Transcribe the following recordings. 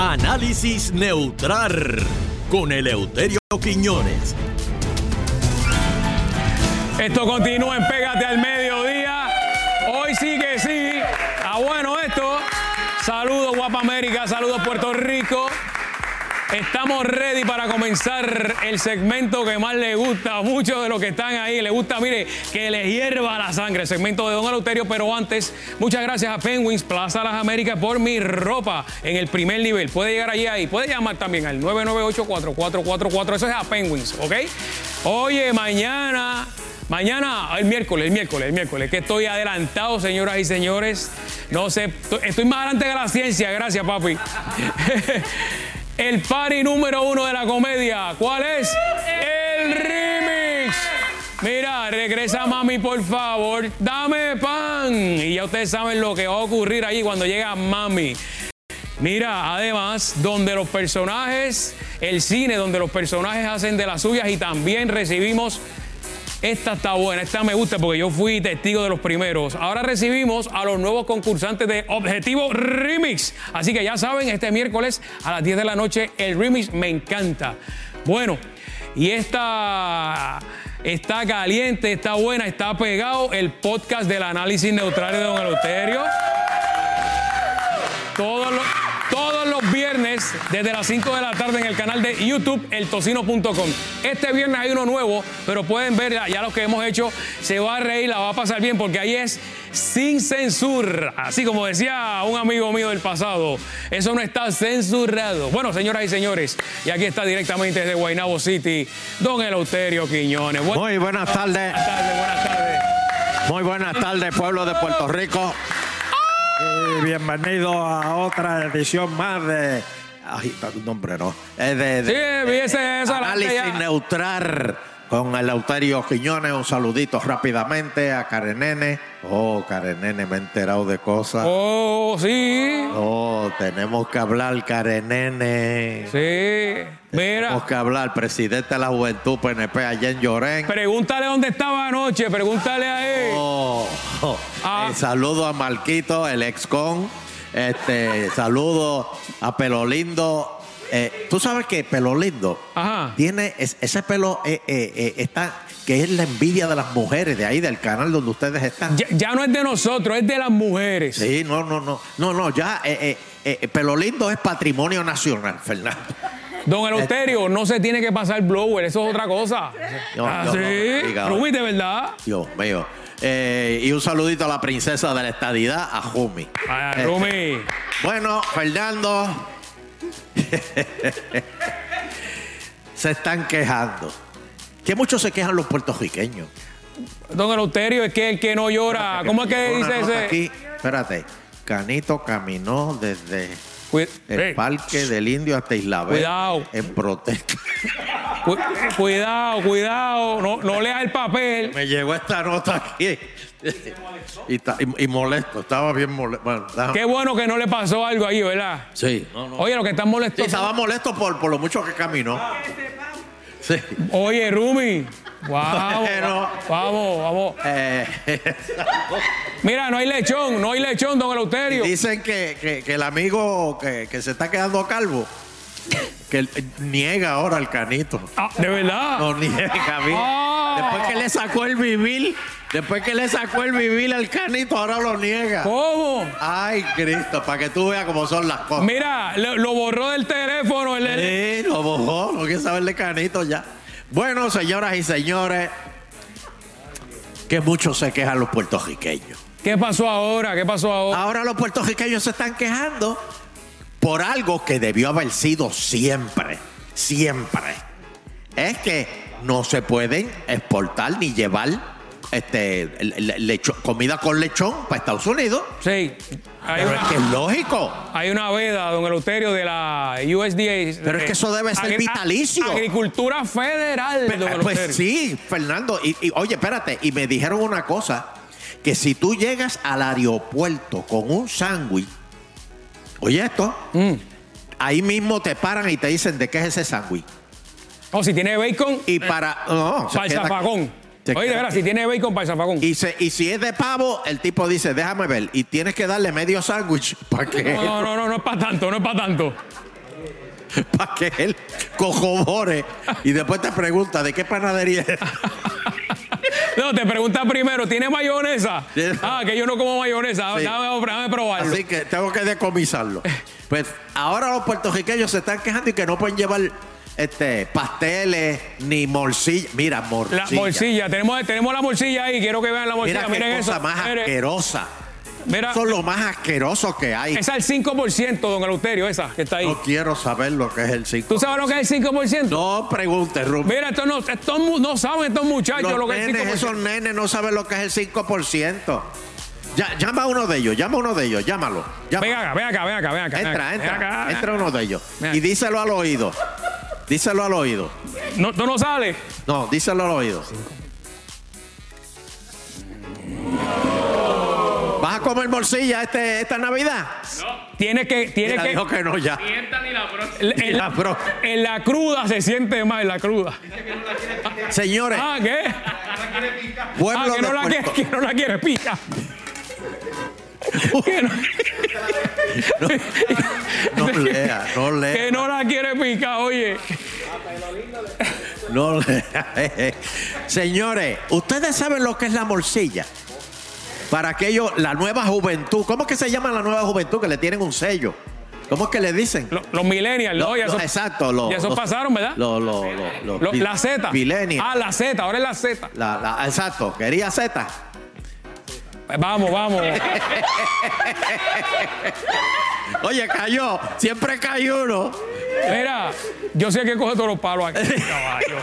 Análisis neutral con Eleuterio Quiñones. Esto continúa en Pégate al Mediodía. Hoy sí que sí. Ah, bueno esto. Saludos Guapa América, saludos Puerto Rico. Estamos ready para comenzar el segmento que más le gusta a muchos de los que están ahí. Le gusta, mire, que les hierva la sangre, el segmento de Don Eleuterio. Pero antes, muchas gracias a Penguins Plaza Las Américas por mi ropa en el primer nivel. Puede llegar allí ahí, puede llamar también al 998-4444. Eso es a Penguins, ¿ok? Oye, mañana Mañana, el miércoles, el miércoles, el miércoles, que estoy adelantado, señoras y señores. No sé, estoy más adelante que la ciencia, gracias, papi. el party número uno de la comedia. ¿Cuál es? El remix. Mira, regresa mami, por favor. Dame pan. Y ya ustedes saben lo que va a ocurrir ahí cuando llega mami. Mira, además, donde los personajes, el cine, donde los personajes hacen de las suyas y también recibimos esta está buena, esta me gusta porque yo fui testigo de los primeros. Ahora recibimos a los nuevos concursantes de Objetivo Remix. Así que ya saben, este miércoles a las 10 de la noche el remix me encanta. Bueno, y esta está caliente, está buena, está pegado el podcast del análisis neutral de Don Eleuterio. Todos los todos los viernes desde las 5 de la tarde en el canal de YouTube eltocino.com. Este viernes hay uno nuevo, pero pueden ver ya los que hemos hecho. Se va a reír, la va a pasar bien porque ahí es sin censura. Así como decía un amigo mío del pasado, eso no está censurado. Bueno, señoras y señores, y aquí está directamente desde Guaynabo City, don Eleuterio Quiñones. Muy buenas tardes. Buenas tardes, buenas tardes. Muy buenas tardes, pueblo de Puerto Rico. Y bienvenido a otra edición más de. Ay, tu nombre no. Es de, de- Sí, viese eso Análisis neutral con el Lauterio Quiñones. Un saludito rápidamente a Karen Nene. Oh, Karen Nene, me he enterado de cosas. Oh, sí. Oh, tenemos que hablar, Karen Nene. Sí. Mira. Tenemos que hablar, presidente de la Juventud PNP allá en Llorén. Pregúntale dónde estaba anoche, pregúntale a él. Oh. Ah. Eh, saludo a Marquito, el ex-con. Este, saludo a Pelo Lindo. Eh, Tú sabes que Pelo Lindo Ajá. tiene es- ese pelo eh, eh, eh, está que es la envidia de las mujeres de ahí del canal donde ustedes están. Ya, ya no es de nosotros, es de las mujeres. Sí, no, no, no, no, no, ya eh, eh, eh, Pelo Lindo es patrimonio nacional, Fernando. Don Eleuterio, no se tiene que pasar blower, eso es otra cosa. Yo- ah, yo sí. no, diga, Rubí, de verdad. Dios mío. Eh, y un saludito a la princesa de la estadidad, a Jumi. Eh, Rumi. Bueno, Fernando. se están quejando. Que muchos se quejan los puertorriqueños. Don Eleuterio, es que el que no llora. ¿Cómo es que dice ese? Aquí, espérate. Canito caminó desde El Parque del Indio hasta Isla Verde Cuidado. en protesta. cu- cuidado, cuidado. No, no leas el papel. Me llegó esta nota aquí. y, y- y molesto, estaba bien molesto. Bueno, déjame- Qué bueno que no le pasó algo ahí, ¿verdad? Sí, no, no. Oye, lo que están Sí, molestos. estaba molesto por, por lo mucho que caminó. Sí. Oye, Rumi. Vamos, Bueno. vamos, vamos. Eh, Mira, no hay lechón, no hay lechón, don Eleuterio. dicen que, que- que el amigo que, que se está quedando calvo, que eh, niega ahora el canito. Ah, ¿De verdad? No niega, mira. Ah. Después que le sacó el vivir, después que le sacó el vivir al canito, ahora lo niega. ¿Cómo? Ay, Cristo, para que tú veas cómo son las cosas. Mira, lo, lo borró del teléfono. El- el- Sí, lo bojó, no quiere saber de canito ya. Bueno, señoras y señores, que muchos se quejan los puertorriqueños. ¿Qué pasó ahora? ¿Qué pasó ahora? Ahora los puertorriqueños se están quejando por algo que debió haber sido siempre, siempre. Es que no se pueden exportar ni llevar este, le- lecho- comida con lechón para Estados Unidos. Sí. Hay Pero es que es lógico. hay una veda, don Eleuterio, de la USDA. Pero es que eso debe ser vitalicio. Agricultura federal, Pero, don pues Eleuterio. sí, Fernando. Y, y, oye, espérate, y me dijeron una cosa, que si tú llegas al aeropuerto con un sándwich, oye esto, Mm. ahí mismo te paran y te dicen de qué es ese sándwich. O si tiene bacon, Y para... No, para el se Oye, de verdad, si tiene bacon, para el zafagón. Y, se- y si es de pavo, el tipo dice, déjame ver. Y tienes que darle medio sándwich para que... No, no, no, no, no es para tanto, no es para tanto. para que él cojobore y después te pregunta de qué panadería es. No, te pregunta primero, ¿tiene mayonesa? Ah, que yo no como mayonesa. Sí. Dame, dame probarlo. Así que tengo que decomisarlo. Pues ahora los puertorriqueños se están quejando y que no pueden llevar este, pasteles ni morcilla. Mira, morcilla. La morcilla, tenemos, tenemos la morcilla ahí, quiero que vean la morcilla. Mira qué Miren cosa eso. más asquerosa. mira, es lo más asqueroso que hay. esa es el 5%, don Eleuterio, esa que está ahí. No quiero saber lo que es el 5. ¿Tú sabes lo que es el 5%? No preguntes, Rubén. Mira, estos no, estos no saben estos muchachos Los lo que es el nenes, 5%. esos nenes no saben lo que es el 5%. Ya, llama a uno de ellos, llama a uno de ellos, llámalo. Ven acá, ven acá, ven acá, ven acá. ven entra, acá, entra, acá. entra uno de ellos. Y díselo al oído. Díselo al oído. No, tú no sales. No, díselo al oído. ¿Vas a comer morcilla este, esta Navidad? Tienes que, tienes Mira, que. dijo que no ya. En, en la pro- en la cruda se siente más, en la cruda. Señores, Ah, ¿qué? pueblo Ah, que no, la quiere, Puerto- que no la quiere pica. Que no, No lea, no lea. que no la quiere picar, oye. No le- Señores, ustedes saben lo que es la morcilla. Para aquello, la nueva juventud. ¿Cómo es que se llama la nueva juventud? Que le tienen un sello. ¿Cómo es que le dicen? Lo- Los millennials, Lo- ¿no? Ya lo- eso, exacto. lo- ya eso los- pasaron, ¿verdad? la Z. millennials. Ah, la Z, ahora es la Z. La- la- exacto. Quería Z. Vamos, vamos. Oye, cayó. Siempre cae uno. Mira, yo sé que coge todos los palos aquí, caballo.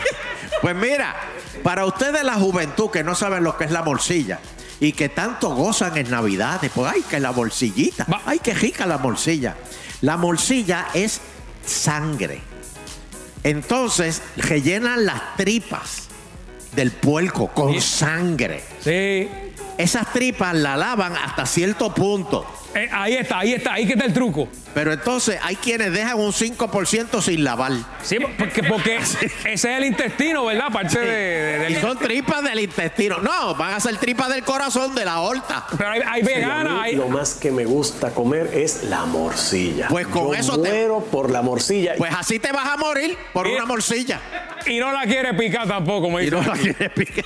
Pues mira, para ustedes la juventud que no saben lo que es la morcilla y que tanto gozan en Navidades, pues ay, que la morcillita, ay, que rica la morcilla. La morcilla es sangre. Entonces, rellenan las tripas del puerco con Sí. sangre. Sí. Esas tripas la lavan hasta cierto punto. Eh, ahí está, ahí está, ahí que está el truco. Pero entonces hay quienes dejan un 5% sin lavar. Sí, porque, porque ese es el intestino, ¿verdad? Parte de, de- Y son tripas del intestino. No, van a ser tripas del corazón, de la aorta. Pero hay, hay veganas, mí hay, Lo más que me gusta comer es la morcilla. Pues con Yo eso te- muero por la morcilla. Pues así te vas a morir por Y- una morcilla. y no la quiere picar tampoco, me Y no la quieres picar.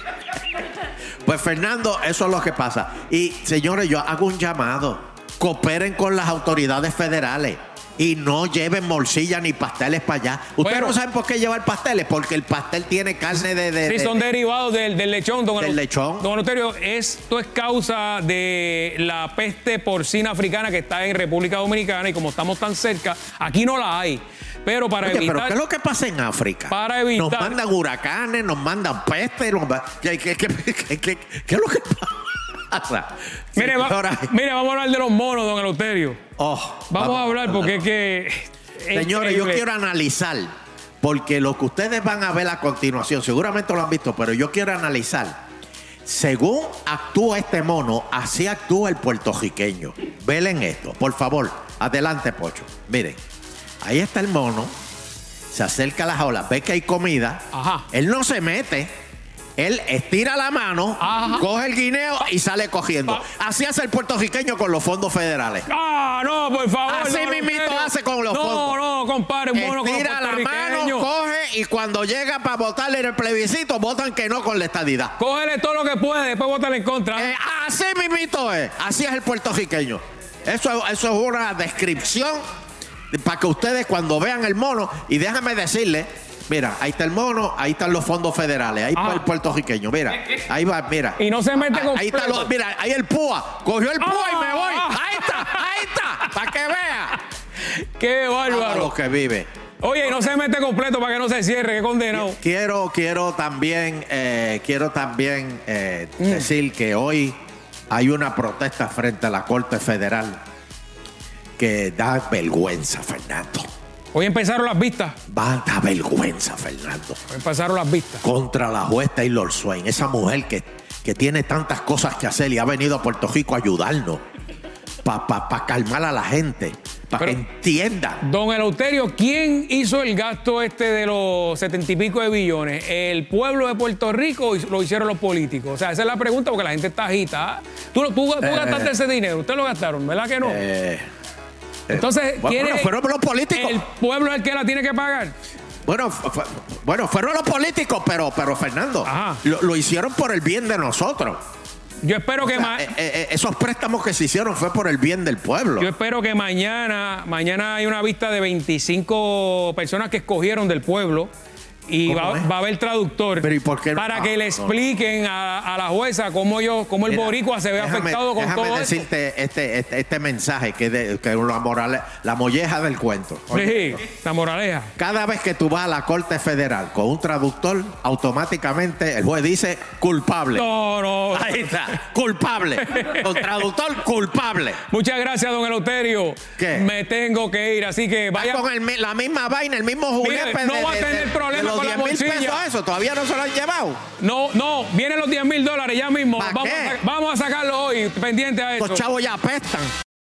Pues Fernando, eso es lo que pasa. Y señores, yo hago un llamado. Cooperen con las autoridades federales. Y no lleven morcilla ni pasteles para allá. Ustedes Bueno. no saben por qué llevar pasteles, porque el pastel tiene carne de. de- Sí, de- son derivados del, del lechón, don Del lechón. Don Eleuterio, esto es causa de la peste porcina africana que está en República Dominicana y como estamos tan cerca, aquí no la hay. Pero para Oye, pero. ¿qué es lo que pasa en África? Para evitar- Nos mandan huracanes, nos mandan peste. nos ma- ¿Qué, qué- qué- qué- qué- qué es lo que pasa? Mire, va- Señora, mire, vamos a hablar de los monos, don Eleuterio. oh, Vamos, a hablar porque es que. es Señores, yo quiero analizar, porque lo que ustedes van a ver a continuación, seguramente lo han visto, pero yo quiero analizar. Según actúa este mono, así actúa el puertorriqueño. Velen esto, por favor. Adelante, Pocho. Miren, ahí está el mono, se acerca a las olas, ve que hay comida. Ajá. Él no se mete. Él estira la mano, Ajá. coge el guineo y sale cogiendo. Ah. Así hace el puertorriqueño con los fondos federales. Ah, no, por favor. Así don mismito hace con los no, fondos. No, compadre, un mono con los la mano, coge y cuando llega para votarle en el plebiscito, votan que no con la estadidad. Cógele todo lo que puede, después bótale en contra. Eh, así mismito es. Así es el puertorriqueño. Eso, eso es una descripción para que ustedes cuando vean el mono, y déjame decirle, mira, ahí está el mono, ahí están los fondos federales, ahí Ah. va el puertorriqueño, mira, ahí va, mira. Y no se mete Ahí- Ahí está, completo. los- mira, ahí el púa, cogió el púa y me voy. Ah. Ahí está, ahí está, para que vea. Qué bárbaro. que vive. Oye, y no se mete completo para que no se cierre, qué condenado. Quiero, quiero también, eh, quiero también eh, Mm. decir que hoy hay una protesta frente a la Corte Federal que da vergüenza, Fernando. Hoy empezaron las vistas. Va a dar vergüenza, Fernando. Hoy empezaron las vistas. Contra la juez Taylor Swain, esa mujer que, que tiene tantas cosas que hacer y ha venido a Puerto Rico a ayudarnos. Para calmar a la gente, para que entiendan. Don Eleuterio, ¿quién hizo el gasto este de los setenta y pico de billones? ¿El pueblo de Puerto Rico o lo hicieron los políticos? O sea, esa es la pregunta porque la gente está agitada. Tú, tú, tú gastaste ese dinero, ustedes lo gastaron, ¿verdad que no? Eh, Entonces, Bueno, ¿quién es- fueron los políticos. El pueblo es el que la tiene que pagar. Bueno, bueno, fueron los políticos, pero, pero Fernando, lo, lo hicieron por el bien de nosotros. Yo espero que sea, ma- eh, eh, esos préstamos que se hicieron fue por el bien del pueblo. Yo espero que mañana, mañana hay una vista de 25 personas que escogieron del pueblo y ¿Cómo va, va a haber traductor Pero ¿y por qué no? para Ah, que le no. expliquen a, a la jueza cómo yo, cómo el Mira, boricua se ve déjame- afectado con déjame todo esto. decirte este, este, este mensaje que es de- la, moral, la molleja del cuento. Oye, Sí, la moraleja. Cada vez que tú vas a la Corte Federal con un traductor, automáticamente el juez dice culpable. No, no. Ahí está, culpable. Con traductor, culpable. Muchas gracias, don Eleuterio. ¿Qué? Me tengo que ir, así que Va vaya. con el la misma vaina, el mismo juguete. Mire, no va a tener problema los con la 10 mil pesos eso, todavía no se lo han llevado. No, no, vienen los 10 mil dólares ya mismo. ¿Pa' Vamos, a, vamos a sacarlo hoy, pendiente a eso. Los chavos ya apestan.